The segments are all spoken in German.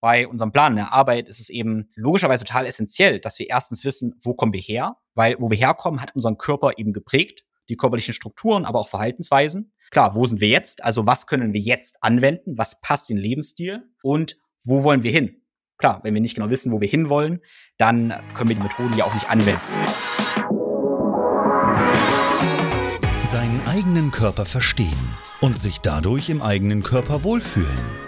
bei unserem Plan in der Arbeit ist es eben logischerweise total essentiell, dass wir erstens wissen, wo kommen wir her, weil wo wir herkommen, hat unseren Körper eben geprägt, die körperlichen Strukturen, aber auch Verhaltensweisen. Klar, wo sind wir jetzt? Also was können wir jetzt anwenden? Was passt in den Lebensstil? Und wo wollen wir hin? Klar, wenn wir nicht genau wissen, wo wir hinwollen, dann können wir die Methoden ja auch nicht anwenden. Seinen eigenen Körper verstehen und sich dadurch im eigenen Körper wohlfühlen.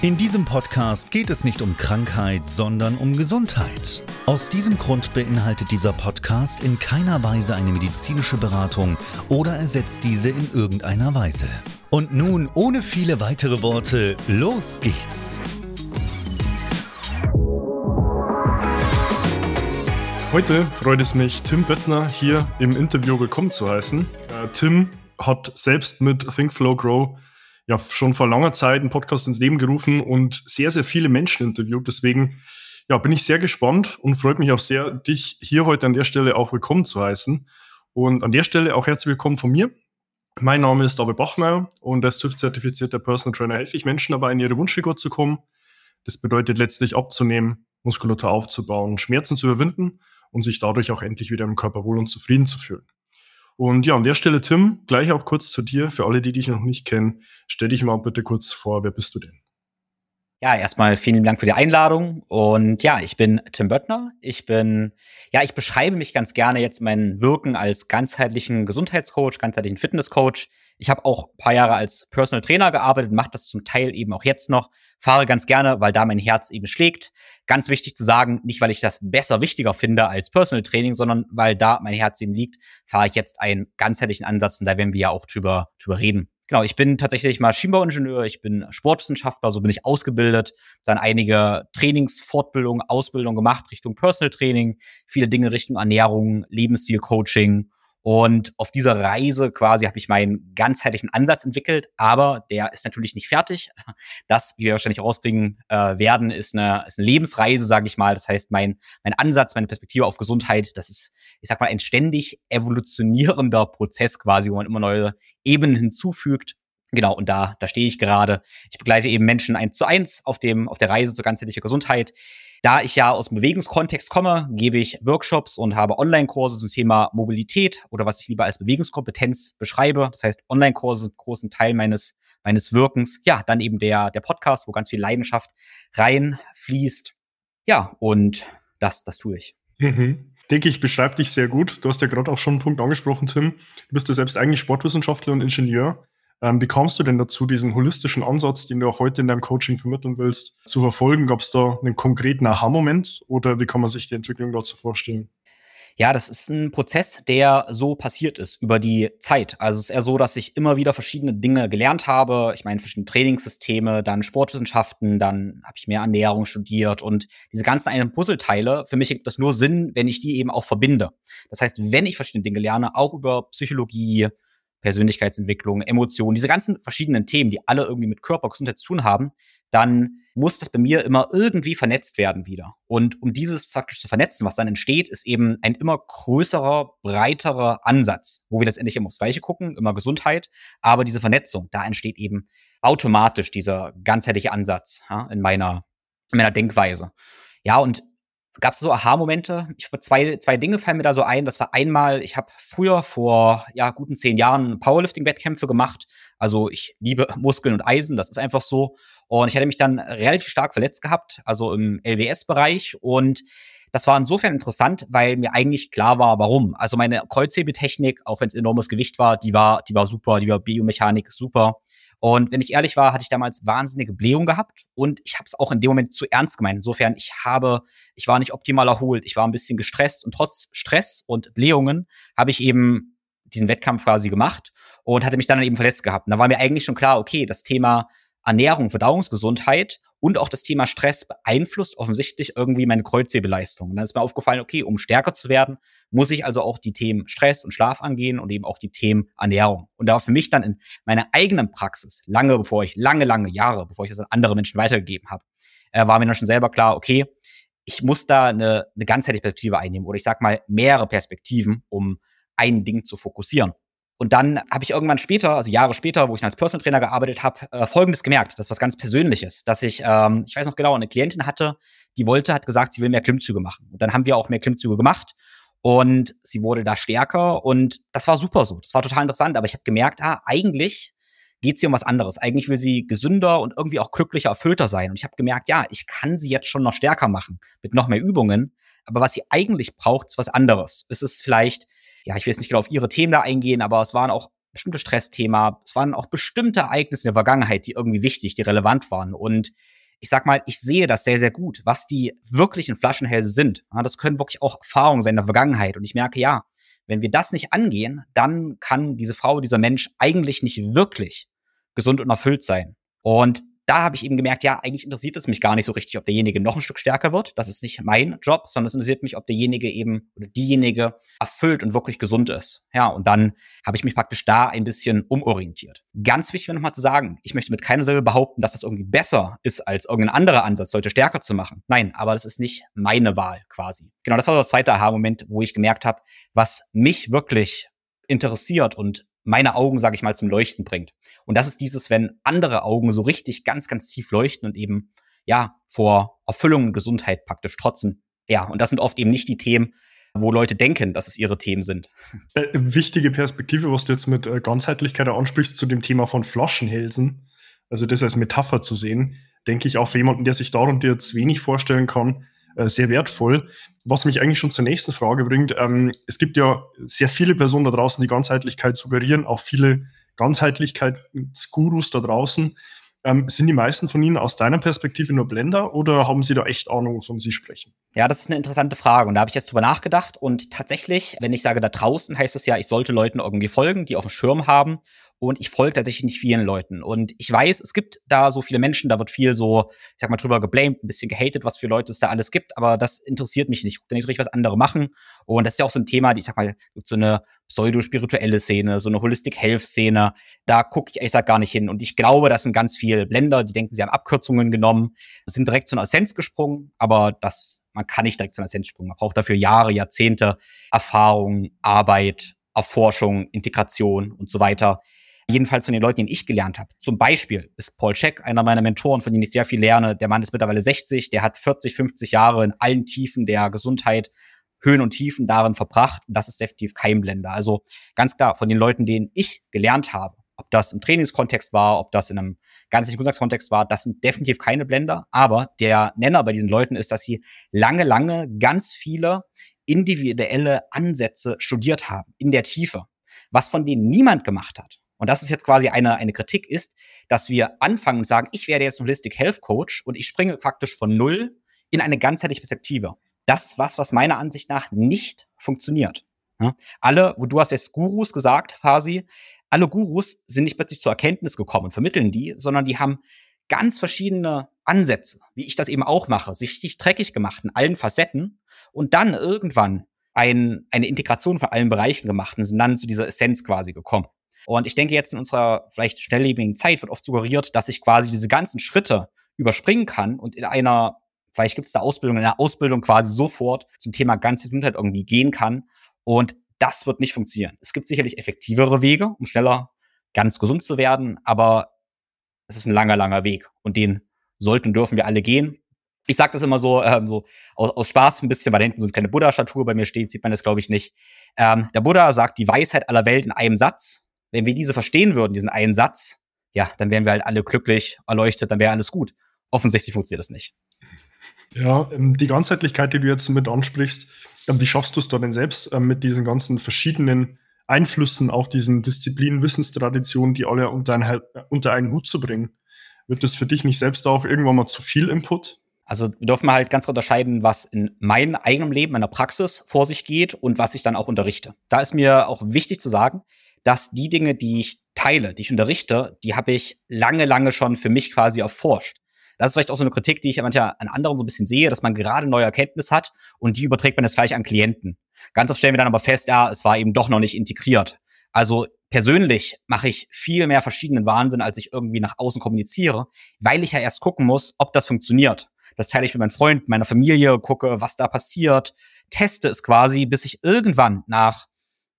In diesem Podcast geht es nicht um Krankheit, sondern um Gesundheit. Aus diesem Grund beinhaltet dieser Podcast in keiner Weise eine medizinische Beratung oder ersetzt diese in irgendeiner Weise. Und nun, ohne viele weitere Worte, los geht's! Heute freut es mich, Tim Böttner hier im Interview willkommen zu heißen. Äh, Tim hat selbst mit Think Flow Grow ja schon vor langer Zeit einen Podcast ins Leben gerufen und sehr, sehr viele Menschen interviewt. Deswegen ja, bin ich sehr gespannt und freut mich auch sehr, dich hier heute an der Stelle auch willkommen zu heißen. Und an der Stelle auch herzlich willkommen von mir. Mein Name ist David Bachmeier und als TÜV-zertifizierter Personal Trainer helfe ich Menschen dabei, in ihre Wunschfigur zu kommen. Das bedeutet letztlich abzunehmen, Muskulatur aufzubauen, Schmerzen zu überwinden und sich dadurch auch endlich wieder im Körper wohl und zufrieden zu fühlen. Und ja, an der Stelle, Tim, gleich auch kurz zu dir. Für alle, die dich noch nicht kennen, stell dich mal bitte kurz vor. Wer bist du denn? Ja, erstmal vielen Dank für die Einladung. Und ja, ich bin Tim Böttner. Ich bin, ja, ich beschreibe mich ganz gerne jetzt mein Wirken als ganzheitlichen Gesundheitscoach, ganzheitlichen Fitnesscoach. Ich habe auch paar Jahre als Personal Trainer gearbeitet, mache das zum Teil eben auch jetzt noch, fahre ganz gerne, weil da mein Herz eben schlägt. Ganz wichtig zu sagen, nicht weil ich das besser wichtiger finde als Personal Training, sondern weil da mein Herz eben liegt, fahre ich jetzt einen ganzheitlichen Ansatz und da werden wir ja auch drüber, drüber reden. Genau, ich bin tatsächlich Maschinenbauingenieur, ich bin Sportwissenschaftler, so bin ich ausgebildet, dann einige Trainingsfortbildungen, Ausbildung gemacht Richtung Personal Training, viele Dinge Richtung Ernährung, Lebensstil-Coaching und auf dieser Reise quasi habe ich meinen ganzheitlichen Ansatz entwickelt, aber der ist natürlich nicht fertig. Das, wie wir wahrscheinlich rauskriegen äh, werden, ist eine, ist eine Lebensreise, sage ich mal. Das heißt, mein, mein Ansatz, meine Perspektive auf Gesundheit, das ist, ich sag mal, ein ständig evolutionierender Prozess quasi, wo man immer neue Ebenen hinzufügt. Genau, und da, da stehe ich gerade. Ich begleite eben Menschen eins zu eins auf dem, auf der Reise zur ganzheitlicher Gesundheit. Da ich ja aus dem Bewegungskontext komme, gebe ich Workshops und habe Online-Kurse zum Thema Mobilität oder was ich lieber als Bewegungskompetenz beschreibe. Das heißt, Online-Kurse sind großen Teil meines, meines Wirkens. Ja, dann eben der, der Podcast, wo ganz viel Leidenschaft reinfließt. Ja, und das, das tue ich. Mhm. Denke ich, beschreibt dich sehr gut. Du hast ja gerade auch schon einen Punkt angesprochen, Tim. Du bist ja selbst eigentlich Sportwissenschaftler und Ingenieur. Ähm, wie kamst du denn dazu, diesen holistischen Ansatz, den du auch heute in deinem Coaching vermitteln willst, zu verfolgen? Gab es da einen konkreten Aha-Moment oder wie kann man sich die Entwicklung dazu vorstellen? Ja, das ist ein Prozess, der so passiert ist über die Zeit. Also es ist eher so, dass ich immer wieder verschiedene Dinge gelernt habe. Ich meine, verschiedene Trainingssysteme, dann Sportwissenschaften, dann habe ich mehr Ernährung studiert und diese ganzen einen Puzzleteile, für mich gibt das nur Sinn, wenn ich die eben auch verbinde. Das heißt, wenn ich verschiedene Dinge lerne, auch über Psychologie, Persönlichkeitsentwicklung, Emotionen, diese ganzen verschiedenen Themen, die alle irgendwie mit Körper, Gesundheit zu tun haben, dann muss das bei mir immer irgendwie vernetzt werden wieder. Und um dieses praktisch zu vernetzen, was dann entsteht, ist eben ein immer größerer, breiterer Ansatz, wo wir letztendlich immer aufs Gleiche gucken, immer Gesundheit, aber diese Vernetzung, da entsteht eben automatisch dieser ganzheitliche Ansatz ja, in meiner in meiner Denkweise. Ja, und gab es so Aha-Momente. Ich zwei, zwei Dinge fallen mir da so ein. Das war einmal, ich habe früher vor ja guten zehn Jahren Powerlifting-Wettkämpfe gemacht. Also ich liebe Muskeln und Eisen, das ist einfach so. Und ich hatte mich dann relativ stark verletzt gehabt, also im LWS-Bereich. Und das war insofern interessant, weil mir eigentlich klar war, warum. Also meine Kreuzhebetechnik, auch wenn es enormes Gewicht war, die war, die war super, die war Biomechanik super. Und wenn ich ehrlich war, hatte ich damals wahnsinnige Blähung gehabt und ich habe es auch in dem Moment zu ernst gemeint. Insofern, ich habe, ich war nicht optimal erholt, ich war ein bisschen gestresst und trotz Stress und Blähungen habe ich eben diesen Wettkampf quasi gemacht und hatte mich dann eben verletzt gehabt. Und da war mir eigentlich schon klar, okay, das Thema Ernährung, Verdauungsgesundheit und auch das Thema Stress beeinflusst offensichtlich irgendwie meine Kreuzhebeleistung. Und dann ist mir aufgefallen, okay, um stärker zu werden, muss ich also auch die Themen Stress und Schlaf angehen und eben auch die Themen Ernährung. Und da war für mich dann in meiner eigenen Praxis, lange bevor ich, lange, lange Jahre, bevor ich das an andere Menschen weitergegeben habe, äh, war mir dann schon selber klar, okay, ich muss da eine, eine ganzheitliche Perspektive einnehmen oder ich sag mal mehrere Perspektiven, um ein Ding zu fokussieren. Und dann habe ich irgendwann später, also Jahre später, wo ich als Personal Trainer gearbeitet habe, äh, Folgendes gemerkt. Das ist was ganz Persönliches, dass ich, ähm, ich weiß noch genau, eine Klientin hatte, die wollte, hat gesagt, sie will mehr Klimmzüge machen. Und dann haben wir auch mehr Klimmzüge gemacht und sie wurde da stärker und das war super so. Das war total interessant. Aber ich habe gemerkt, ah, eigentlich geht sie um was anderes. Eigentlich will sie gesünder und irgendwie auch glücklicher, erfüllter sein. Und ich habe gemerkt, ja, ich kann sie jetzt schon noch stärker machen mit noch mehr Übungen. Aber was sie eigentlich braucht, ist was anderes. Es ist vielleicht ja, ich will jetzt nicht genau auf ihre Themen da eingehen, aber es waren auch bestimmte Stressthema, es waren auch bestimmte Ereignisse in der Vergangenheit, die irgendwie wichtig, die relevant waren. Und ich sag mal, ich sehe das sehr, sehr gut, was die wirklichen Flaschenhälse sind. Das können wirklich auch Erfahrungen sein in der Vergangenheit. Und ich merke, ja, wenn wir das nicht angehen, dann kann diese Frau, dieser Mensch eigentlich nicht wirklich gesund und erfüllt sein. Und da habe ich eben gemerkt, ja, eigentlich interessiert es mich gar nicht so richtig, ob derjenige noch ein Stück stärker wird. Das ist nicht mein Job, sondern es interessiert mich, ob derjenige eben oder diejenige erfüllt und wirklich gesund ist. Ja, und dann habe ich mich praktisch da ein bisschen umorientiert. Ganz wichtig nochmal zu sagen, ich möchte mit keiner Silbe behaupten, dass das irgendwie besser ist als irgendein anderer Ansatz, Leute stärker zu machen. Nein, aber das ist nicht meine Wahl quasi. Genau, das war der zweite Aha-Moment, wo ich gemerkt habe, was mich wirklich interessiert und meine Augen, sage ich mal, zum Leuchten bringt. Und das ist dieses, wenn andere Augen so richtig ganz, ganz tief leuchten und eben, ja, vor Erfüllung und Gesundheit praktisch trotzen. Ja, und das sind oft eben nicht die Themen, wo Leute denken, dass es ihre Themen sind. Äh, wichtige Perspektive, was du jetzt mit äh, Ganzheitlichkeit ansprichst zu dem Thema von Flaschenhälsen, also das als Metapher zu sehen, denke ich auch für jemanden, der sich darunter jetzt wenig vorstellen kann, äh, sehr wertvoll. Was mich eigentlich schon zur nächsten Frage bringt, ähm, es gibt ja sehr viele Personen da draußen, die Ganzheitlichkeit suggerieren, auch viele Ganzheitlichkeitsgurus da draußen. Ähm, sind die meisten von Ihnen aus deiner Perspektive nur Blender oder haben Sie da echt Ahnung, wovon Sie sprechen? Ja, das ist eine interessante Frage und da habe ich jetzt drüber nachgedacht und tatsächlich, wenn ich sage da draußen, heißt es ja, ich sollte Leuten irgendwie folgen, die auf dem Schirm haben und ich folge tatsächlich nicht vielen Leuten. Und ich weiß, es gibt da so viele Menschen, da wird viel so, ich sag mal, drüber geblamed, ein bisschen gehatet, was für Leute es da alles gibt, aber das interessiert mich nicht. Ich gucke nicht so richtig, was andere machen. Und das ist ja auch so ein Thema, die, ich sag mal, so eine pseudo-spirituelle Szene, so eine Holistic-Health-Szene. Da gucke ich, ich sag gar nicht hin. Und ich glaube, das sind ganz viele Blender, die denken, sie haben Abkürzungen genommen, sind direkt zu einer Essenz gesprungen, aber das man kann nicht direkt zu einer Essenz springen. Man braucht dafür Jahre, Jahrzehnte Erfahrung, Arbeit, Erforschung, Integration und so weiter jedenfalls von den Leuten, die ich gelernt habe. Zum Beispiel ist Paul Scheck einer meiner Mentoren, von denen ich sehr viel lerne. Der Mann ist mittlerweile 60, der hat 40, 50 Jahre in allen Tiefen der Gesundheit, Höhen und Tiefen darin verbracht. Und das ist definitiv kein Blender. Also ganz klar, von den Leuten, denen ich gelernt habe, ob das im Trainingskontext war, ob das in einem ganzheitlichen Gesundheitskontext war, das sind definitiv keine Blender. Aber der Nenner bei diesen Leuten ist, dass sie lange, lange ganz viele individuelle Ansätze studiert haben in der Tiefe. Was von denen niemand gemacht hat, und das ist jetzt quasi eine, eine Kritik ist, dass wir anfangen und sagen, ich werde jetzt ein Holistic Health Coach und ich springe praktisch von null in eine ganzheitliche Perspektive. Das ist was, was meiner Ansicht nach nicht funktioniert. Ja? Alle, wo du hast jetzt Gurus gesagt, Fasi, alle Gurus sind nicht plötzlich zur Erkenntnis gekommen und vermitteln die, sondern die haben ganz verschiedene Ansätze, wie ich das eben auch mache, sich richtig dreckig gemacht in allen Facetten und dann irgendwann ein, eine Integration von allen Bereichen gemacht und sind dann zu dieser Essenz quasi gekommen. Und ich denke jetzt in unserer vielleicht schnelllebigen Zeit wird oft suggeriert, dass ich quasi diese ganzen Schritte überspringen kann und in einer, vielleicht gibt es da Ausbildung, in einer Ausbildung quasi sofort zum Thema ganze Gesundheit irgendwie gehen kann. Und das wird nicht funktionieren. Es gibt sicherlich effektivere Wege, um schneller ganz gesund zu werden, aber es ist ein langer, langer Weg und den sollten und dürfen wir alle gehen. Ich sage das immer so, ähm, so aus, aus Spaß ein bisschen, weil hinten so eine kleine Buddha-Statue bei mir steht, sieht man das, glaube ich, nicht. Ähm, der Buddha sagt die Weisheit aller Welt in einem Satz wenn wir diese verstehen würden, diesen einen Satz, ja, dann wären wir halt alle glücklich, erleuchtet, dann wäre alles gut. Offensichtlich funktioniert das nicht. Ja, ähm, die Ganzheitlichkeit, die du jetzt mit ansprichst, ähm, wie schaffst du es da denn selbst ähm, mit diesen ganzen verschiedenen Einflüssen, auch diesen Disziplinen, Wissenstraditionen, die alle unter einen, unter einen Hut zu bringen? Wird das für dich nicht selbst auch irgendwann mal zu viel Input? Also wir dürfen halt ganz unterscheiden, was in meinem eigenen Leben, meiner Praxis vor sich geht und was ich dann auch unterrichte. Da ist mir auch wichtig zu sagen, dass die Dinge, die ich teile, die ich unterrichte, die habe ich lange, lange schon für mich quasi erforscht. Das ist vielleicht auch so eine Kritik, die ich manchmal an anderen so ein bisschen sehe, dass man gerade neue Erkenntnis hat und die überträgt man jetzt gleich an Klienten. Ganz oft stellen wir dann aber fest, ja, es war eben doch noch nicht integriert. Also persönlich mache ich viel mehr verschiedenen Wahnsinn, als ich irgendwie nach außen kommuniziere, weil ich ja erst gucken muss, ob das funktioniert. Das teile ich mit meinem Freund, meiner Familie, gucke, was da passiert, teste es quasi, bis ich irgendwann nach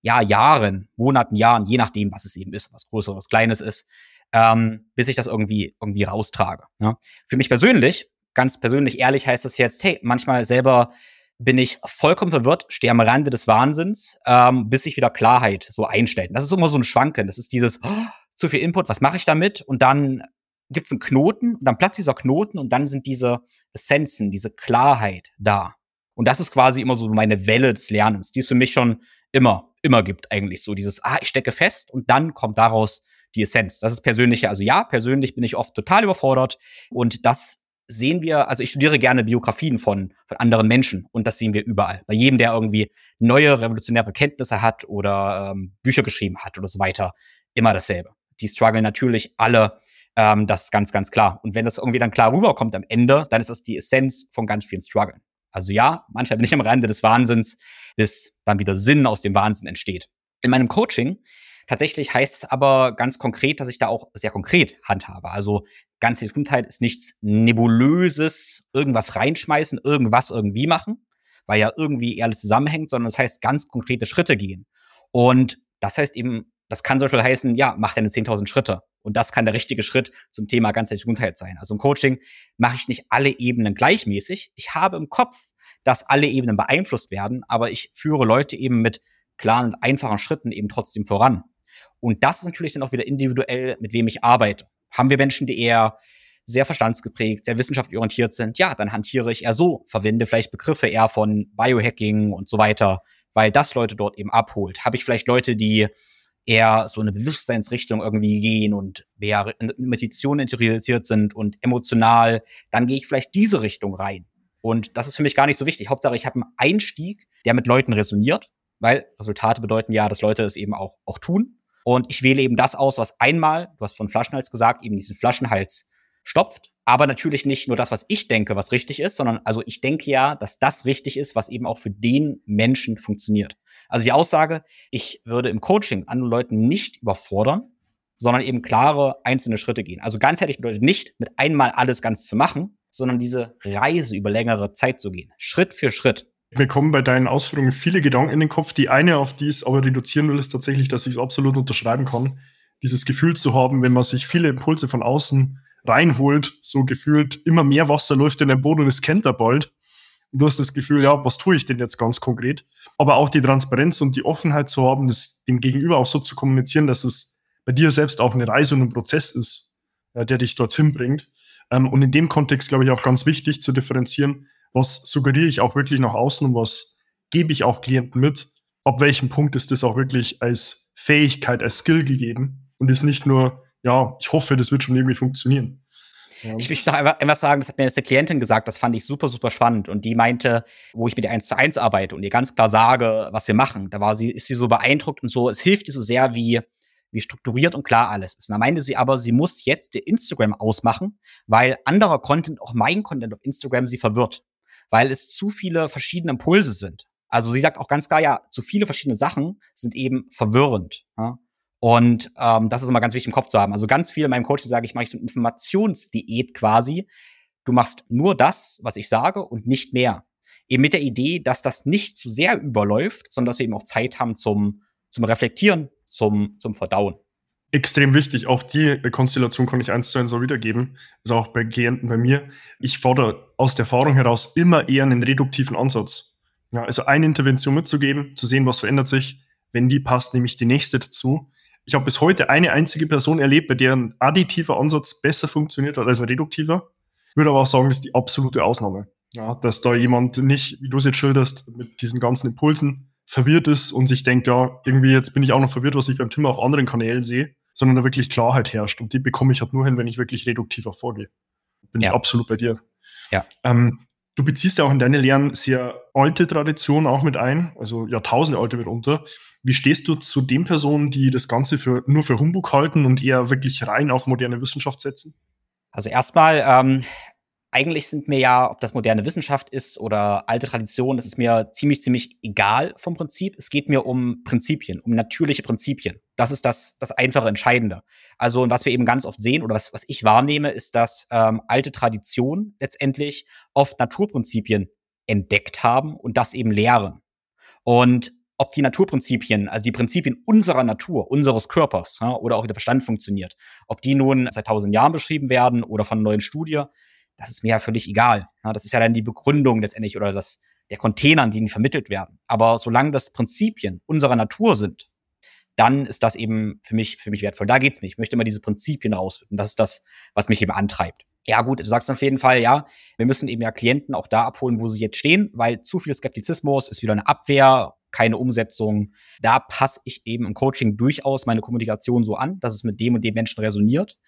ja, Jahren, Monaten, Jahren, je nachdem, was es eben ist, was Größeres, was Kleines ist, ähm, bis ich das irgendwie, irgendwie raustrage. Ja. Für mich persönlich, ganz persönlich ehrlich heißt das jetzt, hey, manchmal selber bin ich vollkommen verwirrt, stehe am Rande des Wahnsinns, ähm, bis sich wieder Klarheit so einstellt. Das ist immer so ein Schwanken. Das ist dieses, oh, zu viel Input, was mache ich damit? Und dann gibt's einen Knoten, und dann platzt dieser Knoten und dann sind diese Essenzen, diese Klarheit da. Und das ist quasi immer so meine Welle des Lernens, die es für mich schon immer, immer gibt eigentlich so. Dieses, ah, ich stecke fest und dann kommt daraus die Essenz. Das ist persönliche, also ja, persönlich bin ich oft total überfordert und das sehen wir, also ich studiere gerne Biografien von, von anderen Menschen und das sehen wir überall. Bei jedem, der irgendwie neue revolutionäre Kenntnisse hat oder ähm, Bücher geschrieben hat oder so weiter, immer dasselbe. Die strugglen natürlich alle, ähm, das ist ganz, ganz klar. Und wenn das irgendwie dann klar rüberkommt am Ende, dann ist das die Essenz von ganz vielen Struggeln. Also ja, manchmal bin ich am Rande des Wahnsinns, bis dann wieder Sinn aus dem Wahnsinn entsteht. In meinem Coaching Tatsächlich heißt es aber ganz konkret, dass ich da auch sehr konkret handhabe. Also ganze Gesundheit ist nichts Nebulöses, irgendwas reinschmeißen, irgendwas irgendwie machen, weil ja irgendwie alles zusammenhängt, sondern es das heißt ganz konkrete Schritte gehen. Und das heißt eben, das kann zum Beispiel heißen, ja, mach deine 10.000 Schritte. Und das kann der richtige Schritt zum Thema ganzheitliche Gesundheit sein. Also im Coaching mache ich nicht alle Ebenen gleichmäßig. Ich habe im Kopf, dass alle Ebenen beeinflusst werden, aber ich führe Leute eben mit klaren und einfachen Schritten eben trotzdem voran. Und das ist natürlich dann auch wieder individuell, mit wem ich arbeite. Haben wir Menschen, die eher sehr verstandsgeprägt, sehr wissenschaftlich orientiert sind, ja, dann hantiere ich eher so, verwende vielleicht Begriffe eher von Biohacking und so weiter, weil das Leute dort eben abholt. Habe ich vielleicht Leute, die eher so eine Bewusstseinsrichtung irgendwie gehen und mehr in Meditation sind und emotional, dann gehe ich vielleicht diese Richtung rein. Und das ist für mich gar nicht so wichtig. Hauptsache, ich habe einen Einstieg, der mit Leuten resoniert, weil Resultate bedeuten ja, dass Leute es eben auch, auch tun. Und ich wähle eben das aus, was einmal, du hast von Flaschenhals gesagt, eben diesen Flaschenhals stopft. Aber natürlich nicht nur das, was ich denke, was richtig ist, sondern also ich denke ja, dass das richtig ist, was eben auch für den Menschen funktioniert. Also die Aussage, ich würde im Coaching anderen Leuten nicht überfordern, sondern eben klare einzelne Schritte gehen. Also ganzheitlich bedeutet nicht, mit einmal alles ganz zu machen, sondern diese Reise über längere Zeit zu gehen. Schritt für Schritt. Mir kommen bei deinen Ausführungen viele Gedanken in den Kopf. Die eine, auf die ich aber reduzieren will, ist tatsächlich, dass ich es absolut unterschreiben kann. Dieses Gefühl zu haben, wenn man sich viele Impulse von außen reinholt, so gefühlt immer mehr Wasser läuft in den Boden und es kennt er bald. Und du hast das Gefühl, ja, was tue ich denn jetzt ganz konkret? Aber auch die Transparenz und die Offenheit zu haben, das dem Gegenüber auch so zu kommunizieren, dass es bei dir selbst auch eine Reise und ein Prozess ist, der dich dorthin bringt. Ähm, und in dem Kontext, glaube ich, auch ganz wichtig zu differenzieren, was suggeriere ich auch wirklich nach außen und was gebe ich auch Klienten mit, ab welchem Punkt ist das auch wirklich als Fähigkeit, als Skill gegeben und ist nicht nur, ja, ich hoffe, das wird schon irgendwie funktionieren. Ja. Ich möchte noch einfach sagen, das hat mir jetzt eine Klientin gesagt, das fand ich super, super spannend. Und die meinte, wo ich mit ihr eins zu eins arbeite und ihr ganz klar sage, was wir machen, da war sie, ist sie so beeindruckt und so, es hilft ihr so sehr, wie, wie strukturiert und klar alles ist. Und da meinte sie aber, sie muss jetzt ihr Instagram ausmachen, weil anderer Content, auch mein Content auf Instagram, sie verwirrt weil es zu viele verschiedene Impulse sind. Also sie sagt auch ganz klar, ja, zu viele verschiedene Sachen sind eben verwirrend. Ja? Und ähm, das ist immer ganz wichtig im Kopf zu haben. Also ganz viel in meinem Coaching sage ich, mache ich so eine Informationsdiät quasi. Du machst nur das, was ich sage und nicht mehr. Eben mit der Idee, dass das nicht zu sehr überläuft, sondern dass wir eben auch Zeit haben zum, zum Reflektieren, zum, zum Verdauen extrem wichtig. Auch die Konstellation kann ich eins zu eins so wiedergeben. Also auch bei Klienten bei mir. Ich fordere aus der Erfahrung heraus immer eher einen reduktiven Ansatz. Ja, also eine Intervention mitzugeben, zu sehen, was verändert sich. Wenn die passt, nehme ich die nächste dazu. Ich habe bis heute eine einzige Person erlebt, bei der ein additiver Ansatz besser funktioniert hat als ein reduktiver. Würde aber auch sagen, das ist die absolute Ausnahme. Ja, dass da jemand nicht, wie du es jetzt schilderst, mit diesen ganzen Impulsen verwirrt ist und sich denkt, ja, irgendwie jetzt bin ich auch noch verwirrt, was ich beim Tim auf anderen Kanälen sehe, sondern da wirklich Klarheit herrscht. Und die bekomme ich halt nur hin, wenn ich wirklich reduktiver vorgehe. Bin ja. ich absolut bei dir. Ja. Ähm, du beziehst ja auch in deine Lehren sehr alte Traditionen auch mit ein, also Jahrtausende alte mitunter. Wie stehst du zu den Personen, die das Ganze für, nur für Humbug halten und eher wirklich rein auf moderne Wissenschaft setzen? Also erstmal, ähm, eigentlich sind mir ja, ob das moderne Wissenschaft ist oder alte Tradition, das ist mir ziemlich, ziemlich egal vom Prinzip. Es geht mir um Prinzipien, um natürliche Prinzipien. Das ist das, das einfache Entscheidende. Also, was wir eben ganz oft sehen oder was, was ich wahrnehme, ist, dass ähm, alte Traditionen letztendlich oft Naturprinzipien entdeckt haben und das eben lehren. Und ob die Naturprinzipien, also die Prinzipien unserer Natur, unseres Körpers ja, oder auch der Verstand funktioniert, ob die nun seit tausend Jahren beschrieben werden oder von neuen Studie, das ist mir ja völlig egal. Ja, das ist ja dann die Begründung letztendlich oder das, der Container, an die vermittelt werden. Aber solange das Prinzipien unserer Natur sind, dann ist das eben für mich, für mich wertvoll. Da geht's nicht. Ich möchte immer diese Prinzipien rausfinden. Das ist das, was mich eben antreibt. Ja, gut, du sagst auf jeden Fall, ja, wir müssen eben ja Klienten auch da abholen, wo sie jetzt stehen, weil zu viel Skeptizismus ist wieder eine Abwehr, keine Umsetzung. Da passe ich eben im Coaching durchaus meine Kommunikation so an, dass es mit dem und dem Menschen resoniert.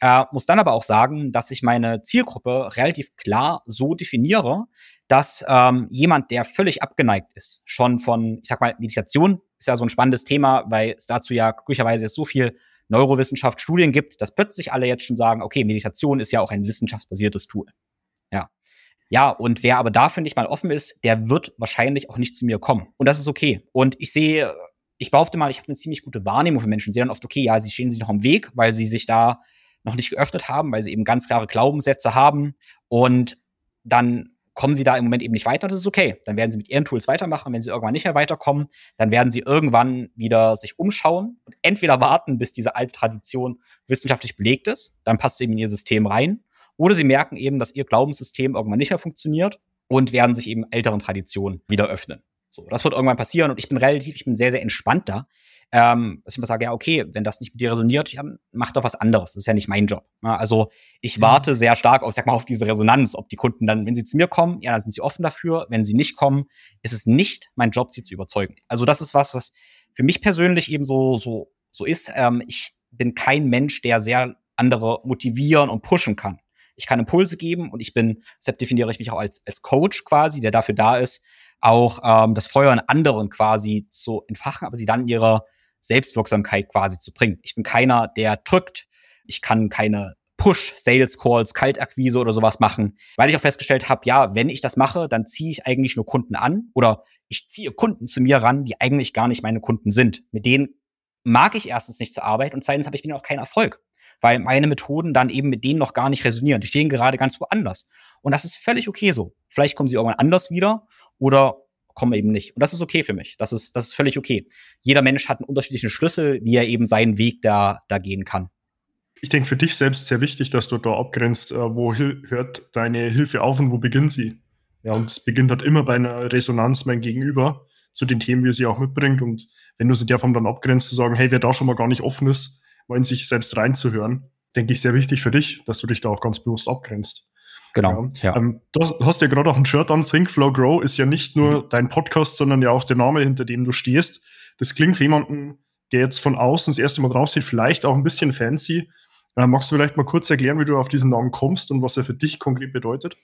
Äh, muss dann aber auch sagen, dass ich meine Zielgruppe relativ klar so definiere, dass ähm, jemand, der völlig abgeneigt ist, schon von, ich sag mal, Meditation ist ja so ein spannendes Thema, weil es dazu ja glücklicherweise so viel Neurowissenschaft Studien gibt, dass plötzlich alle jetzt schon sagen, okay, Meditation ist ja auch ein wissenschaftsbasiertes Tool. Ja. Und wer aber dafür nicht mal offen ist, der wird wahrscheinlich auch nicht zu mir kommen. Und das ist okay. Und ich sehe, ich behaupte mal, ich habe eine ziemlich gute Wahrnehmung für Menschen. Sehe dann oft, okay, ja, sie stehen sich noch am Weg, weil sie sich da noch nicht geöffnet haben, weil sie eben ganz klare Glaubenssätze haben und dann kommen sie da im Moment eben nicht weiter, das ist okay. Dann werden sie mit ihren Tools weitermachen. Wenn sie irgendwann nicht mehr weiterkommen, dann werden sie irgendwann wieder sich umschauen und entweder warten, bis diese alte Tradition wissenschaftlich belegt ist, dann passt sie eben in ihr System rein, oder sie merken eben, dass ihr Glaubenssystem irgendwann nicht mehr funktioniert und werden sich eben älteren Traditionen wieder öffnen. So, das wird irgendwann passieren und ich bin relativ, ich bin sehr, sehr entspannter ähm, dass ich immer sage, ja, okay, wenn das nicht mit dir resoniert, ja, mach doch was anderes. Das ist ja nicht mein Job. Ja, also ich mhm. warte sehr stark auf, sag mal, auf diese Resonanz, ob die Kunden dann, wenn sie zu mir kommen, ja, dann sind sie offen dafür. Wenn sie nicht kommen, ist es nicht mein Job, sie zu überzeugen. Also das ist was, was für mich persönlich eben so, so, so ist. Ähm, ich bin kein Mensch, der sehr andere motivieren und pushen kann. Ich kann Impulse geben und ich bin, deshalb definiere ich mich auch als, als Coach quasi, der dafür da ist, auch ähm, das Feuer in anderen quasi zu entfachen, aber sie dann ihrer Selbstwirksamkeit quasi zu bringen. Ich bin keiner, der drückt. Ich kann keine Push, Sales Calls, Kaltakquise oder sowas machen, weil ich auch festgestellt habe, ja, wenn ich das mache, dann ziehe ich eigentlich nur Kunden an oder ich ziehe Kunden zu mir ran, die eigentlich gar nicht meine Kunden sind. Mit denen mag ich erstens nicht zur Arbeit und zweitens habe ich mir auch keinen Erfolg, weil meine Methoden dann eben mit denen noch gar nicht resonieren. Die stehen gerade ganz woanders. Und das ist völlig okay so. Vielleicht kommen sie irgendwann anders wieder oder kommen eben nicht. Und das ist okay für mich. Das ist, das ist völlig okay. Jeder Mensch hat einen unterschiedlichen Schlüssel, wie er eben seinen Weg da, da gehen kann. Ich denke für dich selbst sehr wichtig, dass du da abgrenzt, äh, wo hört deine Hilfe auf und wo beginnt sie. Ja, und es beginnt halt immer bei einer Resonanz mein Gegenüber zu den Themen, wie er sie auch mitbringt. Und wenn du sie in der Form dann abgrenzt, zu sagen, hey, wer da schon mal gar nicht offen ist, mal in sich selbst reinzuhören, denke ich sehr wichtig für dich, dass du dich da auch ganz bewusst abgrenzt. Genau. Ja. ja. Ähm, du hast ja gerade auch ein Shirt an. Think, Flow, Grow ist ja nicht nur mhm. dein Podcast, sondern ja auch der Name, hinter dem du stehst. Das klingt für jemanden, der jetzt von außen das erste Mal drauf sieht, vielleicht auch ein bisschen fancy. Äh, magst du vielleicht mal kurz erklären, wie du auf diesen Namen kommst und was er für dich konkret bedeutet?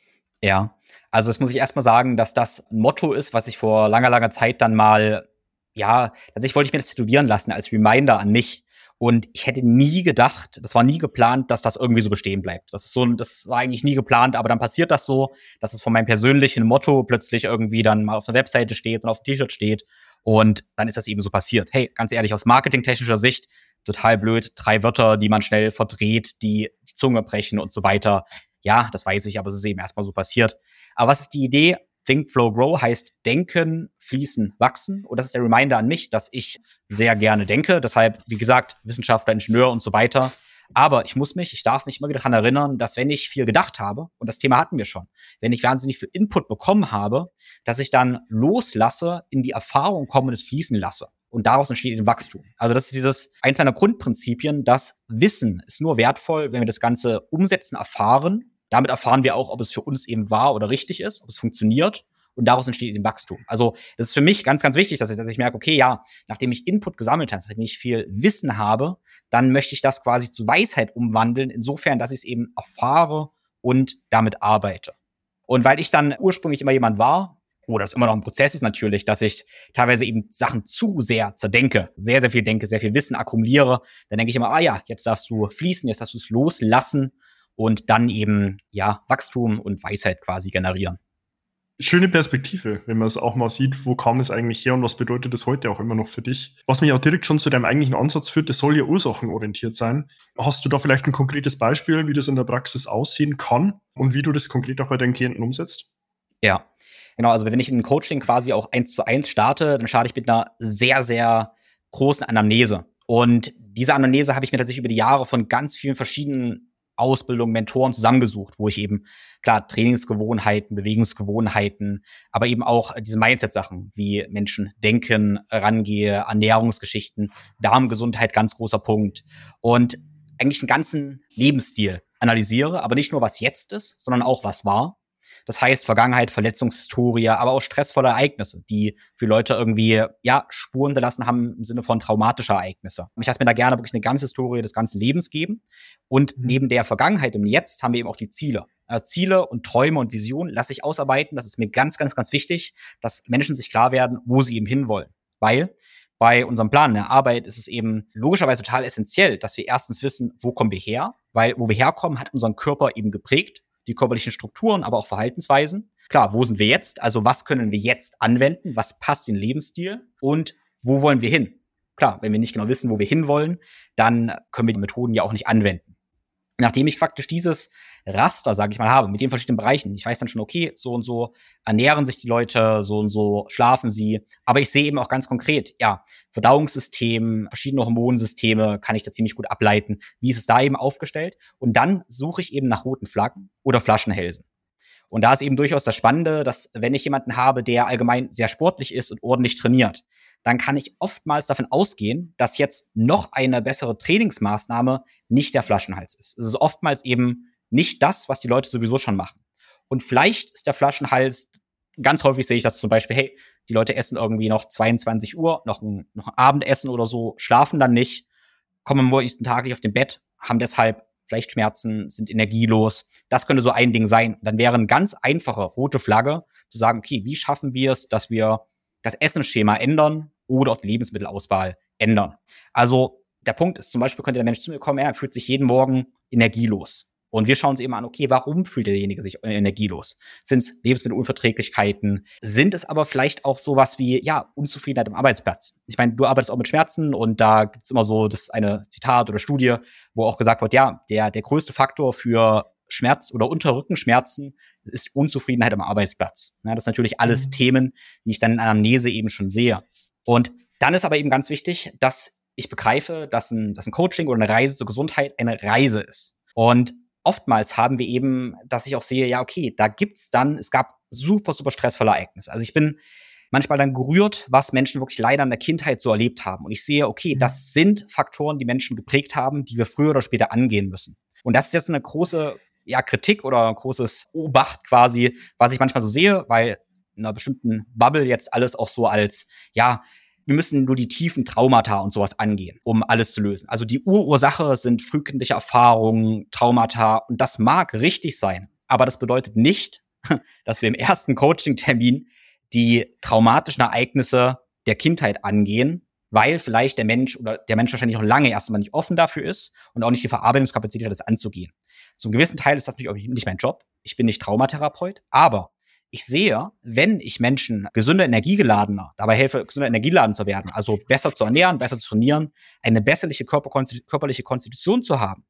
Ja, also das muss ich erstmal sagen, dass das ein Motto ist, was ich vor langer, langer Zeit dann mal, ja, tatsächlich wollte ich mir das tätowieren lassen als Reminder an mich. Und ich hätte nie gedacht, das war nie geplant, dass das irgendwie so bestehen bleibt. Das ist so, das war eigentlich nie geplant, aber dann passiert das so, dass es von meinem persönlichen Motto plötzlich irgendwie dann mal auf der Webseite steht und auf dem T-Shirt steht. Und dann ist das eben so passiert. Hey, ganz ehrlich, aus marketingtechnischer Sicht, total blöd. Drei Wörter, die man schnell verdreht, die die Zunge brechen und so weiter. Ja, das weiß ich, aber es ist eben erstmal so passiert. Aber was ist die Idee? Think, Flow, Grow heißt denken, fließen, wachsen. Und das ist der Reminder an mich, dass ich sehr gerne denke. Deshalb, wie gesagt, Wissenschaftler, Ingenieur und so weiter. Aber ich muss mich, ich darf mich immer wieder daran erinnern, dass wenn ich viel gedacht habe, und das Thema hatten wir schon, wenn ich wahnsinnig viel Input bekommen habe, dass ich dann loslasse, in die Erfahrung komme und es fließen lasse. Und daraus entsteht ein Wachstum. Also das ist dieses eins meiner Grundprinzipien, dass Wissen ist nur wertvoll, wenn wir das Ganze umsetzen, erfahren Damit erfahren wir auch, ob es für uns eben wahr oder richtig ist, ob es funktioniert und daraus entsteht eben Wachstum. Also das ist für mich ganz, ganz wichtig, dass ich, dass ich merke, okay, ja, nachdem ich Input gesammelt habe, nachdem ich viel Wissen habe, dann möchte ich das quasi zu Weisheit umwandeln, insofern, dass ich es eben erfahre und damit arbeite. Und weil ich dann ursprünglich immer jemand war, oder es immer noch ein Prozess ist natürlich, dass ich teilweise eben Sachen zu sehr zerdenke, sehr, sehr viel denke, sehr viel Wissen akkumuliere, dann denke ich immer, ah ja, jetzt darfst du fließen, jetzt darfst du es loslassen und dann eben, ja, Wachstum und Weisheit quasi generieren schöne Perspektive, wenn man es auch mal sieht, wo kam es eigentlich her und was bedeutet das heute auch immer noch für dich. Was mich auch direkt schon zu deinem eigentlichen Ansatz führt, das soll ja ursachenorientiert sein. Hast du da vielleicht ein konkretes Beispiel, wie das in der Praxis aussehen kann und wie du das konkret auch bei deinen Klienten umsetzt? Ja, genau. Also wenn ich ein Coaching quasi auch eins zu eins starte, dann starte ich mit einer sehr, sehr großen Anamnese. Und diese Anamnese habe ich mir tatsächlich über die Jahre von ganz vielen verschiedenen Ausbildung, Mentoren zusammengesucht, wo ich eben, klar, Trainingsgewohnheiten, Bewegungsgewohnheiten, aber eben auch diese Mindset-Sachen, wie Menschen denken, rangehe, Ernährungsgeschichten, Darmgesundheit, ganz großer Punkt. Und eigentlich einen ganzen Lebensstil analysiere, aber nicht nur was jetzt ist, sondern auch was war das heißt Vergangenheit, Verletzungshistorie, aber auch stressvolle Ereignisse, die für Leute irgendwie, ja, Spuren hinterlassen haben im Sinne von traumatischer Ereignisse. Ich lasse mir da gerne wirklich eine ganze Historie des ganzen Lebens geben. Und mhm. neben der Vergangenheit im Jetzt haben wir eben auch die Ziele. Äh, Ziele und Träume und Visionen lasse ich ausarbeiten. Das ist mir ganz, ganz, ganz wichtig, dass Menschen sich klar werden, wo sie eben hinwollen. Weil bei unserem Plan der Arbeit ist es eben logischerweise total essentiell, dass wir erstens wissen, wo kommen wir her, weil wo wir herkommen, hat unseren Körper eben geprägt die körperlichen Strukturen, aber auch Verhaltensweisen. Klar, wo sind wir jetzt? Also was können wir jetzt anwenden? Was passt in den Lebensstil? Und wo wollen wir hin? Klar, wenn wir nicht genau wissen, wo wir hinwollen, dann können wir die Methoden ja auch nicht anwenden nachdem ich faktisch dieses Raster, sage ich mal, habe, mit den verschiedenen Bereichen, ich weiß dann schon, okay, so und so ernähren sich die Leute, so und so schlafen sie, aber ich sehe eben auch ganz konkret, ja, Verdauungssystem, verschiedene Hormonsysteme kann ich da ziemlich gut ableiten, wie ist es da eben aufgestellt? Und dann suche ich eben nach roten Flaggen oder Flaschenhälsen. Und da ist eben durchaus das Spannende, dass wenn ich jemanden habe, der allgemein sehr sportlich ist und ordentlich trainiert, dann kann ich oftmals davon ausgehen, dass jetzt noch eine bessere Trainingsmaßnahme nicht der Flaschenhals ist. Es ist oftmals eben nicht das, was die Leute sowieso schon machen. Und vielleicht ist der Flaschenhals, ganz häufig sehe ich das zum Beispiel, hey, die Leute essen irgendwie noch 22 Uhr, noch ein, noch ein Abendessen oder so, schlafen dann nicht, kommen am nächsten Tag nicht auf dem Bett, haben deshalb vielleicht Schmerzen, sind energielos. Das könnte so ein Ding sein. dann wäre eine ganz einfache rote Flagge zu sagen, okay, wie schaffen wir es, dass wir das Essensschema ändern oder auch die Lebensmittelauswahl ändern. Also der Punkt ist zum Beispiel, könnte der Mensch zu mir kommen, er fühlt sich jeden Morgen energielos. Und wir schauen uns eben an, okay, warum fühlt derjenige sich energielos? Sind es Lebensmittelunverträglichkeiten? Sind es aber vielleicht auch sowas wie, ja, Unzufriedenheit am Arbeitsplatz? Ich meine, du arbeitest auch mit Schmerzen und da gibt's immer so das eine Zitat oder Studie, wo auch gesagt wird, ja, der, der größte Faktor für Schmerz oder Unterrückenschmerzen ist Unzufriedenheit am Arbeitsplatz. Ja, das sind natürlich alles mhm. Themen, die ich dann in Anamnese eben schon sehe. Und dann ist aber eben ganz wichtig, dass ich begreife, dass ein, dass ein Coaching oder eine Reise zur Gesundheit eine Reise ist. Und oftmals haben wir eben, dass ich auch sehe, ja, okay, da gibt's dann, es gab super, super stressvolle Ereignisse. Also ich bin manchmal dann gerührt, was Menschen wirklich leider in der Kindheit so erlebt haben. Und ich sehe, okay, mhm. das sind Faktoren, die Menschen geprägt haben, die wir früher oder später angehen müssen. Und das ist jetzt eine große ja, Kritik oder ein großes Obacht quasi, was ich manchmal so sehe, weil einer bestimmten Bubble jetzt alles auch so als, ja, wir müssen nur die tiefen Traumata und sowas angehen, um alles zu lösen. Also die Urursache sind frühkindliche Erfahrungen, Traumata und das mag richtig sein, aber das bedeutet nicht, dass wir im ersten Coaching-Termin die traumatischen Ereignisse der Kindheit angehen, weil vielleicht der Mensch oder der Mensch wahrscheinlich noch lange erstmal nicht offen dafür ist und auch nicht die Verarbeitungskapazität hat, das anzugehen. Zum gewissen Teil ist das natürlich auch nicht mein Job. Ich bin nicht Traumatherapeut, aber ich sehe, wenn ich Menschen gesünder energiegeladener dabei helfe, gesünder energiegeladen zu werden, also besser zu ernähren, besser zu trainieren, eine besserliche körperliche Konstitution zu haben,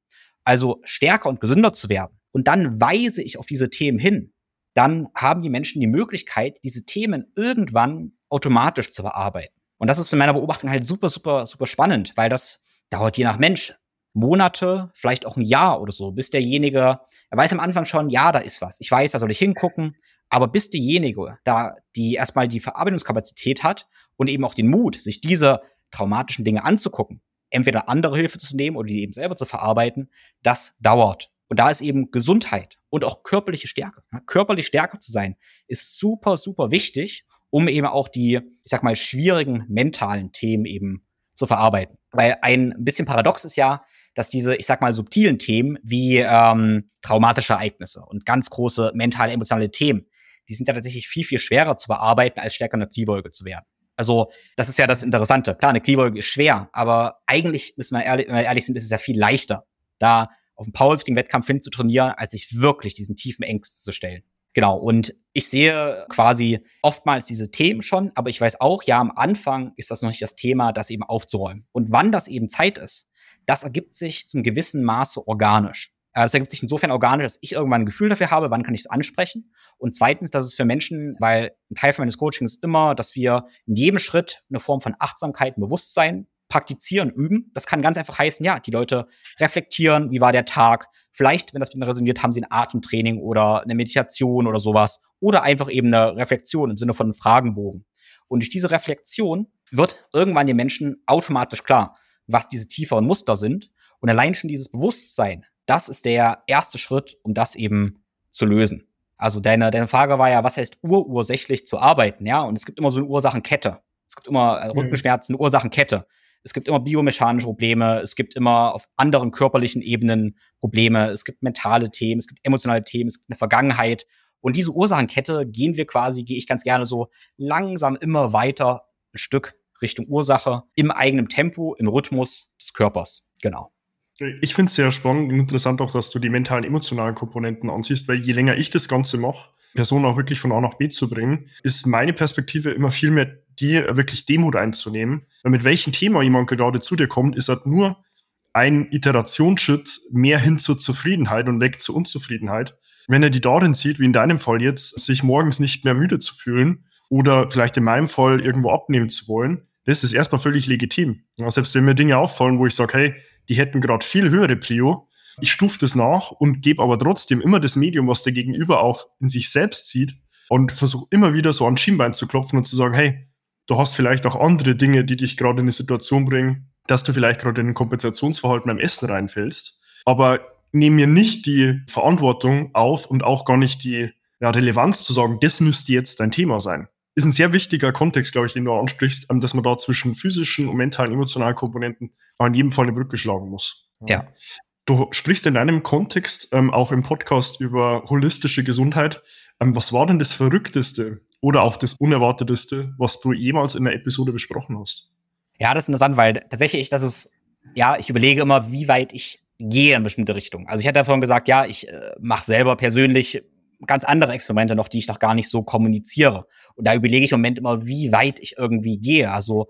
also stärker und gesünder zu werden, und dann weise ich auf diese Themen hin, dann haben die Menschen die Möglichkeit, diese Themen irgendwann automatisch zu bearbeiten. Und das ist in meiner Beobachtung halt super, super, super spannend, weil das dauert je nach Mensch Monate, vielleicht auch ein Jahr oder so, bis derjenige, er weiß am Anfang schon, ja, da ist was. Ich weiß, da soll ich hingucken. Aber bis diejenige da, die erstmal die Verarbeitungskapazität hat und eben auch den Mut, sich diese traumatischen Dinge anzugucken, entweder andere Hilfe zu nehmen oder die eben selber zu verarbeiten, das dauert. Und da ist eben Gesundheit und auch körperliche Stärke. Ja, körperlich stärker zu sein, ist super, super wichtig, um eben auch die, ich sag mal, schwierigen mentalen Themen eben zu verarbeiten. Weil ein bisschen paradox ist ja, dass diese, ich sag mal, subtilen Themen wie ähm, traumatische Ereignisse und ganz große mentale, emotionale Themen, die sind ja tatsächlich viel, viel schwerer zu bearbeiten, als stärker in der Kniebeuge zu werden. Also, das ist ja das Interessante. Klar, eine Kniebeuge ist schwer, aber eigentlich, müssen wir ehrlich, wenn wir ehrlich sind, ist es ja viel leichter, da auf dem Powerlifting-Wettkampf hin zu trainieren, als sich wirklich diesen tiefen Ängsten zu stellen. Genau. Und ich sehe quasi oftmals diese Themen schon, aber ich weiß auch, ja, am Anfang ist das noch nicht das Thema, das eben aufzuräumen. Und wann das eben Zeit ist, das ergibt sich zum gewissen Maße organisch. Das ergibt sich insofern organisch, dass ich irgendwann ein Gefühl dafür habe, wann kann ich es ansprechen. Und zweitens, dass es für Menschen, weil ein Teil von meines Coachings ist immer, dass wir in jedem Schritt eine Form von Achtsamkeit Bewusstsein praktizieren, üben. Das kann ganz einfach heißen, ja, die Leute reflektieren, wie war der Tag. Vielleicht, wenn das mit ihnen resoniert, haben sie ein Atemtraining oder eine Meditation oder sowas. Oder einfach eben eine Reflexion im Sinne von einem Fragenbogen. Und durch diese Reflexion wird irgendwann den Menschen automatisch klar, was diese tieferen Muster sind. Und allein schon dieses Bewusstsein, das ist der erste Schritt, um das eben zu lösen. Also deine, deine Frage war ja, was heißt urursächlich zu arbeiten, ja? Und es gibt immer so eine Ursachenkette. Es gibt immer äh, Rückenschmerzen, eine Ursachenkette. Es gibt immer biomechanische Probleme, es gibt immer auf anderen körperlichen Ebenen Probleme, es gibt mentale Themen, es gibt emotionale Themen, es gibt eine Vergangenheit. Und diese Ursachenkette gehen wir quasi, gehe ich ganz gerne so langsam immer weiter ein Stück Richtung Ursache im eigenen Tempo, im Rhythmus des Körpers. Genau. Ich finde es sehr spannend und interessant auch, dass du die mentalen, emotionalen Komponenten ansiehst, weil je länger ich das Ganze mache, Personen auch wirklich von A nach B zu bringen, ist meine Perspektive immer viel mehr die, wirklich Demut einzunehmen. Weil mit welchem Thema jemand gerade zu dir kommt, ist halt nur ein Iterationsschritt mehr hin zur Zufriedenheit und weg zur Unzufriedenheit. Wenn er die darin sieht, wie in deinem Fall jetzt, sich morgens nicht mehr müde zu fühlen oder vielleicht in meinem Fall irgendwo abnehmen zu wollen, das ist erstmal völlig legitim. Selbst wenn mir Dinge auffallen, wo ich sage, hey, die hätten gerade viel höhere Prio, ich stufe das nach und gebe aber trotzdem immer das Medium, was der Gegenüber auch in sich selbst sieht und versuche immer wieder so an Schienbein zu klopfen und zu sagen, hey, du hast vielleicht auch andere Dinge, die dich gerade in eine Situation bringen, dass du vielleicht gerade in ein Kompensationsverhalten beim Essen reinfällst. Aber nehm mir nicht die Verantwortung auf und auch gar nicht die ja, Relevanz zu sagen, das müsste jetzt dein Thema sein. Ist ein sehr wichtiger Kontext, glaube ich, den du ansprichst, ähm, dass man da zwischen physischen und mentalen, emotionalen Komponenten in jedem Fall eine Brücke schlagen muss. Ja. Du sprichst in deinem Kontext ähm, auch im Podcast über holistische Gesundheit. Ähm, was war denn das Verrückteste oder auch das Unerwarteteste, was du jemals in der Episode besprochen hast? Ja, das ist interessant, weil tatsächlich, das ist, ja, ich überlege immer, wie weit ich gehe in bestimmte Richtungen. Also ich hatte ja vorhin gesagt, ja, ich äh, mache selber persönlich ganz andere Experimente noch, die ich noch gar nicht so kommuniziere. Und da überlege ich im Moment immer, wie weit ich irgendwie gehe. Also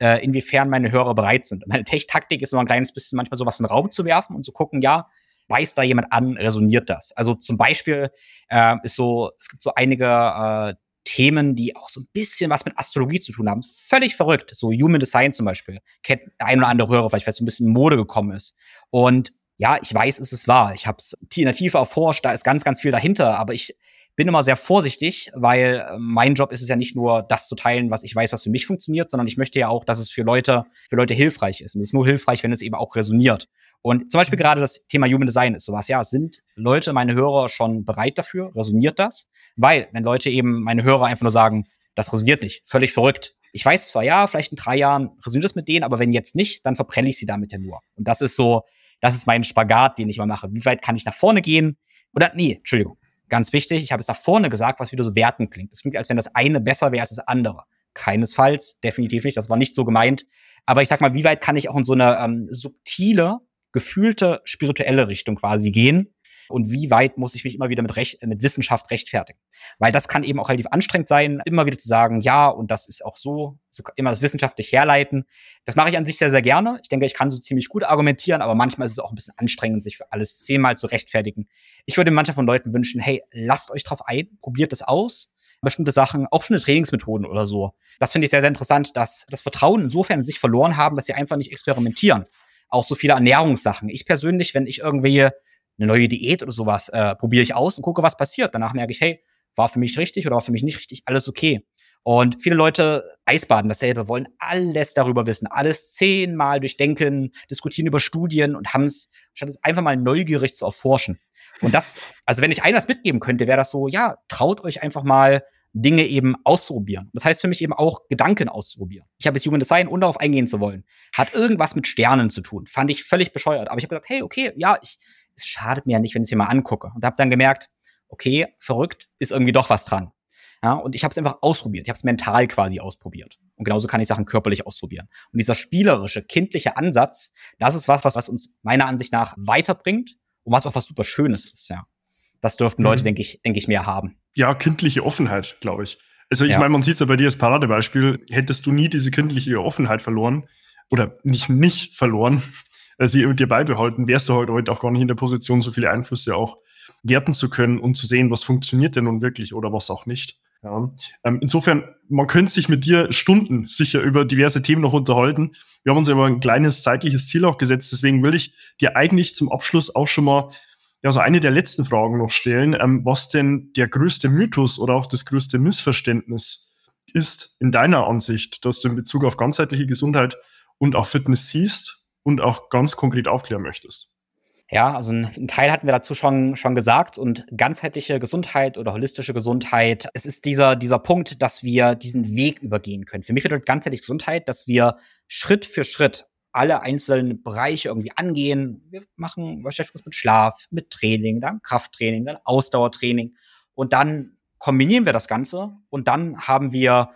äh, inwiefern meine Hörer bereit sind. Meine Tech-Taktik ist immer ein kleines bisschen manchmal sowas in den Raum zu werfen und zu gucken, ja, weiß da jemand an, resoniert das? Also zum Beispiel äh, ist so, es gibt so einige äh, Themen, die auch so ein bisschen was mit Astrologie zu tun haben. Völlig verrückt. So Human Design zum Beispiel. Kennt ein oder andere Hörer vielleicht, weil es so ein bisschen in Mode gekommen ist. Und ja, ich weiß, es ist wahr. Ich habe es in der Tiefe erforscht, da ist ganz, ganz viel dahinter. Aber ich bin immer sehr vorsichtig, weil äh, mein Job ist es ja nicht nur, das zu teilen, was ich weiß, was für mich funktioniert, sondern ich möchte ja auch, dass es für Leute, für Leute hilfreich ist. Und es ist nur hilfreich, wenn es eben auch resoniert. Und zum Beispiel mhm. gerade das Thema Human Design ist sowas. Ja, sind Leute, meine Hörer schon bereit dafür? Resoniert das? Weil, wenn Leute eben, meine Hörer einfach nur sagen, das resoniert nicht, völlig verrückt. Ich weiß zwar, ja, vielleicht in drei Jahren resoniert es mit denen, aber wenn jetzt nicht, dann verprelle ich sie damit ja nur. Und das ist so, das ist mein Spagat, den ich mal mache. Wie weit kann ich nach vorne gehen? Oder, nee, Entschuldigung, ganz wichtig, ich habe es nach vorne gesagt, was wieder so werten klingt. Es klingt, als wenn das eine besser wäre als das andere. Keinesfalls, definitiv nicht, das war nicht so gemeint. Aber ich sag mal, wie weit kann ich auch in so eine ähm, subtile gefühlte spirituelle Richtung quasi gehen und wie weit muss ich mich immer wieder mit, Recht, mit Wissenschaft rechtfertigen. Weil das kann eben auch relativ anstrengend sein, immer wieder zu sagen, ja, und das ist auch so, so immer das wissenschaftlich herleiten. Das mache ich an sich sehr, sehr gerne. Ich denke, ich kann so ziemlich gut argumentieren, aber manchmal ist es auch ein bisschen anstrengend, sich für alles zehnmal zu rechtfertigen. Ich würde mancher von Leuten wünschen, hey, lasst euch drauf ein, probiert es aus bestimmte Sachen, auch schon Trainingsmethoden oder so. Das finde ich sehr, sehr interessant, dass das Vertrauen insofern in sich verloren haben, dass sie einfach nicht experimentieren auch so viele Ernährungssachen. Ich persönlich, wenn ich irgendwie eine neue Diät oder sowas äh, probiere ich aus und gucke, was passiert. Danach merke ich, hey, war für mich richtig oder war für mich nicht richtig, alles okay. Und viele Leute eisbaden dasselbe, wollen alles darüber wissen, alles zehnmal durchdenken, diskutieren über Studien und haben es, statt es einfach mal neugierig zu erforschen. Und das, also wenn ich eines mitgeben könnte, wäre das so, ja, traut euch einfach mal Dinge eben auszuprobieren. Das heißt für mich eben auch Gedanken auszuprobieren. Ich habe jetzt Human Design, ohne darauf eingehen zu wollen, hat irgendwas mit Sternen zu tun. Fand ich völlig bescheuert. Aber ich habe gesagt, hey, okay, ja, ich, es schadet mir ja nicht, wenn ich es mir mal angucke. Und habe dann gemerkt, okay, verrückt, ist irgendwie doch was dran. Ja, und ich habe es einfach ausprobiert. Ich habe es mental quasi ausprobiert. Und genauso kann ich Sachen körperlich ausprobieren. Und dieser spielerische, kindliche Ansatz, das ist was, was, was uns meiner Ansicht nach weiterbringt und was auch was super Schönes ist, ja. Das dürften Leute, mhm. denke ich, denke ich, mehr haben. Ja, kindliche Offenheit, glaube ich. Also ich ja. meine, man sieht es ja bei dir als Paradebeispiel, hättest du nie diese kindliche Offenheit verloren oder nicht nicht verloren, sie dir beibehalten, wärst du heute, heute auch gar nicht in der Position, so viele Einflüsse auch werten zu können und zu sehen, was funktioniert denn nun wirklich oder was auch nicht. Ja. Ähm, insofern, man könnte sich mit dir Stunden sicher über diverse Themen noch unterhalten. Wir haben uns aber ein kleines zeitliches Ziel auch gesetzt. Deswegen will ich dir eigentlich zum Abschluss auch schon mal ja, so eine der letzten Fragen noch stellen, ähm, was denn der größte Mythos oder auch das größte Missverständnis ist in deiner Ansicht, dass du in Bezug auf ganzheitliche Gesundheit und auch Fitness siehst und auch ganz konkret aufklären möchtest. Ja, also ein Teil hatten wir dazu schon, schon gesagt und ganzheitliche Gesundheit oder holistische Gesundheit, es ist dieser, dieser Punkt, dass wir diesen Weg übergehen können. Für mich bedeutet ganzheitliche Gesundheit, dass wir Schritt für Schritt alle einzelnen Bereiche irgendwie angehen. Wir machen, beschäftigen uns mit Schlaf, mit Training, dann Krafttraining, dann Ausdauertraining und dann kombinieren wir das Ganze und dann haben wir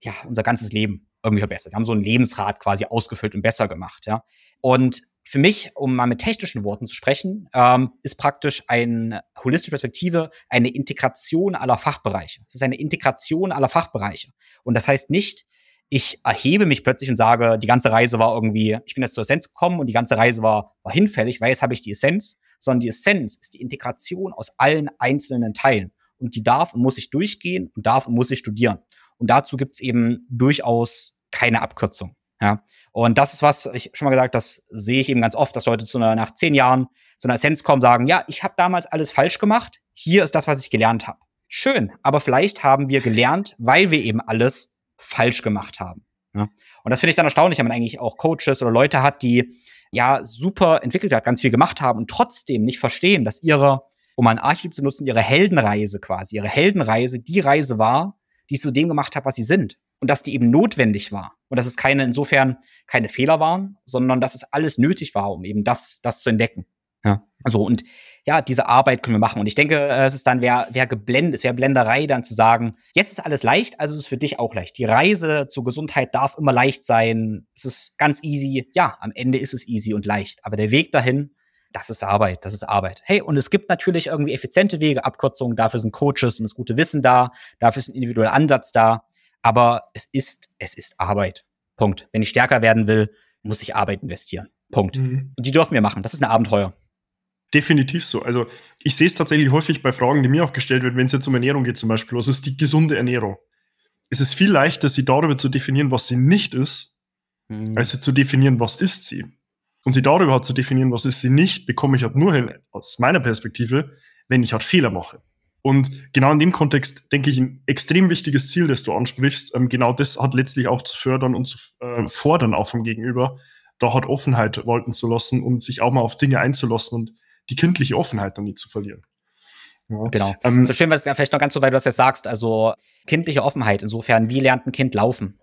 ja unser ganzes Leben irgendwie verbessert. Wir haben so ein Lebensrad quasi ausgefüllt und besser gemacht, ja. Und für mich, um mal mit technischen Worten zu sprechen, ähm, ist praktisch eine holistische Perspektive eine Integration aller Fachbereiche. Es ist eine Integration aller Fachbereiche. Und das heißt nicht, ich erhebe mich plötzlich und sage, die ganze Reise war irgendwie, ich bin jetzt zur Essenz gekommen und die ganze Reise war, war hinfällig, weil jetzt habe ich die Essenz, sondern die Essenz ist die Integration aus allen einzelnen Teilen. Und die darf und muss ich durchgehen und darf und muss ich studieren. Und dazu gibt es eben durchaus keine Abkürzung. Ja. Und das ist was, ich schon mal gesagt, das sehe ich eben ganz oft, dass Leute zu einer, nach zehn Jahren zu einer Essenz kommen, sagen, ja, ich habe damals alles falsch gemacht, hier ist das, was ich gelernt habe. Schön, aber vielleicht haben wir gelernt, weil wir eben alles falsch gemacht haben. Ja? Und das finde ich dann erstaunlich, wenn man eigentlich auch Coaches oder Leute hat, die ja super entwickelt hat, ganz viel gemacht haben und trotzdem nicht verstehen, dass ihre, um ein Archetyp zu nutzen, ihre Heldenreise quasi, ihre Heldenreise die Reise war, die zu dem gemacht hat, was sie sind. Und dass die eben notwendig war. Und dass es keine, insofern keine Fehler waren, sondern dass es alles nötig war, um eben das, das zu entdecken. Ja. Also, und ja, diese Arbeit können wir machen. Und ich denke, äh, es ist dann, wer, wer geblendet, es wäre Blenderei, dann zu sagen, jetzt ist alles leicht, also ist es für dich auch leicht. Die Reise zur Gesundheit darf immer leicht sein. Es ist ganz easy. Ja, am Ende ist es easy und leicht. Aber der Weg dahin, das ist Arbeit, das ist Arbeit. Hey, und es gibt natürlich irgendwie effiziente Wege, Abkürzungen, dafür sind Coaches und das gute Wissen da, dafür ist ein individueller Ansatz da. Aber es ist, es ist Arbeit. Punkt. Wenn ich stärker werden will, muss ich Arbeit investieren. Punkt. Mhm. Und die dürfen wir machen. Das ist ein Abenteuer definitiv so. Also ich sehe es tatsächlich häufig bei Fragen, die mir auch gestellt werden, wenn es jetzt um Ernährung geht zum Beispiel. Was ist die gesunde Ernährung? Es ist viel leichter, sie darüber zu definieren, was sie nicht ist, mhm. als sie zu definieren, was ist sie. Und sie darüber halt zu definieren, was ist sie nicht, bekomme ich halt nur hin, aus meiner Perspektive, wenn ich halt Fehler mache. Und genau in dem Kontext denke ich, ein extrem wichtiges Ziel, das du ansprichst, ähm, genau das hat letztlich auch zu fördern und zu äh, fordern auch vom Gegenüber, da hat Offenheit walten zu lassen und sich auch mal auf Dinge einzulassen und die kindliche Offenheit dann nie zu verlieren. Ja. Genau. Ähm, so schön, was vielleicht noch ganz so, weil du das jetzt sagst, also kindliche Offenheit, insofern, wie lernt ein Kind laufen?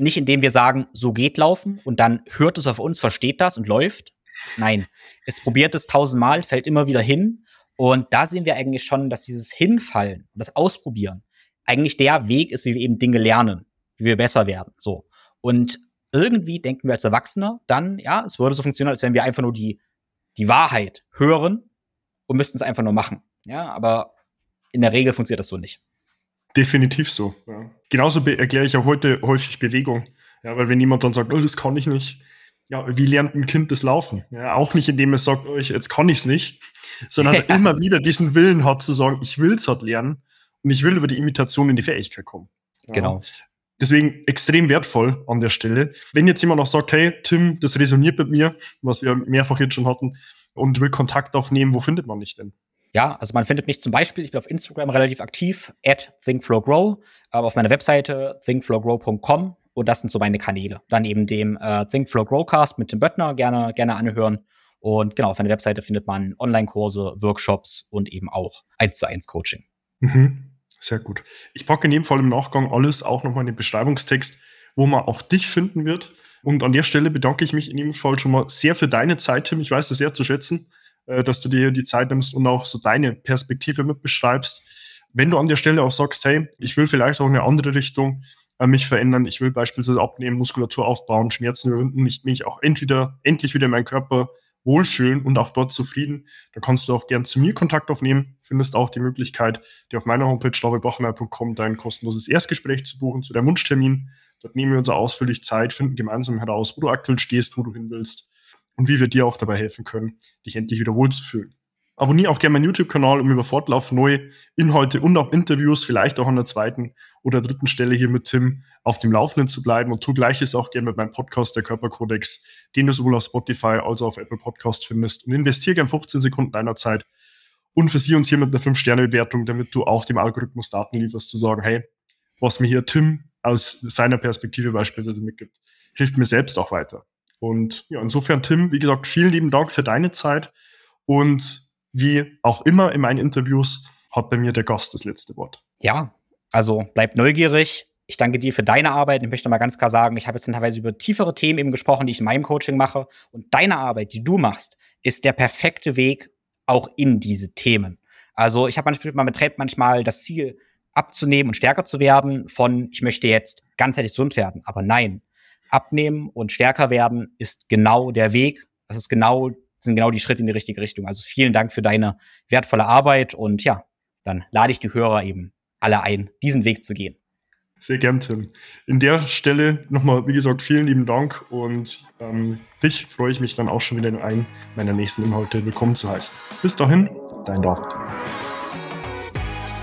Nicht indem wir sagen, so geht laufen und dann hört es auf uns, versteht das und läuft. Nein, es probiert es tausendmal, fällt immer wieder hin. Und da sehen wir eigentlich schon, dass dieses Hinfallen und das Ausprobieren eigentlich der Weg ist, wie wir eben Dinge lernen, wie wir besser werden. So. Und irgendwie denken wir als Erwachsene dann, ja, es würde so funktionieren, als wenn wir einfach nur die die Wahrheit hören und müssten es einfach nur machen. Ja, aber in der Regel funktioniert das so nicht. Definitiv so. Ja. Genauso erkläre ich auch heute häufig Bewegung. Ja, weil wenn jemand dann sagt, oh, das kann ich nicht, ja, wie lernt ein Kind das Laufen? Ja, auch nicht, indem es sagt, oh, jetzt kann ich es nicht, sondern ja. immer wieder diesen Willen hat zu sagen, ich will es halt lernen und ich will über die Imitation in die Fähigkeit kommen. Ja. Genau. Deswegen extrem wertvoll an der Stelle. Wenn jetzt jemand noch sagt, hey, Tim, das resoniert mit mir, was wir mehrfach jetzt schon hatten, und will Kontakt aufnehmen, wo findet man dich denn? Ja, also man findet mich zum Beispiel, ich bin auf Instagram relativ aktiv, at thinkflowgrow, aber auf meiner Webseite thinkflowgrow.com und das sind so meine Kanäle. Dann eben dem äh, Thinkflowgrowcast mit Tim Böttner gerne, gerne anhören. Und genau, auf meiner Webseite findet man Online-Kurse, Workshops und eben auch 1 zu 1 Coaching. Mhm. Sehr gut. Ich packe in jedem Fall im Nachgang alles auch nochmal in den Beschreibungstext, wo man auch dich finden wird. Und an der Stelle bedanke ich mich in jedem Fall schon mal sehr für deine Zeit, Tim. Ich weiß das sehr zu schätzen, äh, dass du dir die Zeit nimmst und auch so deine Perspektive mit beschreibst. Wenn du an der Stelle auch sagst, hey, ich will vielleicht auch in eine andere Richtung äh, mich verändern, ich will beispielsweise abnehmen, Muskulatur aufbauen, Schmerzen überwinden, ich mich auch entweder endlich wieder in meinen Körper wohlfühlen und auch dort zufrieden, dann kannst du auch gern zu mir Kontakt aufnehmen. Findest auch die Möglichkeit, dir auf meiner Homepage davidbachmeier.com dein kostenloses Erstgespräch zu buchen zu deinem Wunschtermin. Dort nehmen wir uns ausführlich Zeit, finden gemeinsam heraus, wo du aktuell stehst, wo du hin willst und wie wir dir auch dabei helfen können, dich endlich wieder wohlzufühlen. Abonniere auch gerne meinen YouTube-Kanal, um über Fortlauf neue Inhalte und auch Interviews, vielleicht auch an der zweiten oder dritten Stelle hier mit Tim, auf dem Laufenden zu bleiben. Und tu gleiches auch gerne mit meinem Podcast, der Körperkodex, den du sowohl auf Spotify als auch auf Apple Podcast findest. Und investiere gerne 15 Sekunden deiner Zeit und versieh uns hier mit einer 5-Sterne-Bewertung, damit du auch dem Algorithmus Daten lieferst, zu sagen, hey, was mir hier Tim aus seiner Perspektive beispielsweise mitgibt, hilft mir selbst auch weiter. Und ja, insofern, Tim, wie gesagt, vielen lieben Dank für deine Zeit und wie auch immer in meinen Interviews hat bei mir der Gast das letzte Wort. Ja, also bleib neugierig. Ich danke dir für deine Arbeit. Ich möchte mal ganz klar sagen, ich habe jetzt teilweise über tiefere Themen eben gesprochen, die ich in meinem Coaching mache. Und deine Arbeit, die du machst, ist der perfekte Weg auch in diese Themen. Also ich habe manchmal, man betreibt manchmal das Ziel, abzunehmen und stärker zu werden von, ich möchte jetzt ganzheitlich gesund werden. Aber nein, abnehmen und stärker werden ist genau der Weg. Das ist genau sind genau die Schritte in die richtige Richtung. Also vielen Dank für deine wertvolle Arbeit und ja, dann lade ich die Hörer eben alle ein, diesen Weg zu gehen. Sehr gern, Tim. In der Stelle nochmal, wie gesagt, vielen lieben Dank und ähm, dich freue ich mich dann auch schon wieder in einem meiner nächsten Inhalte willkommen zu heißen. Bis dahin, dein David.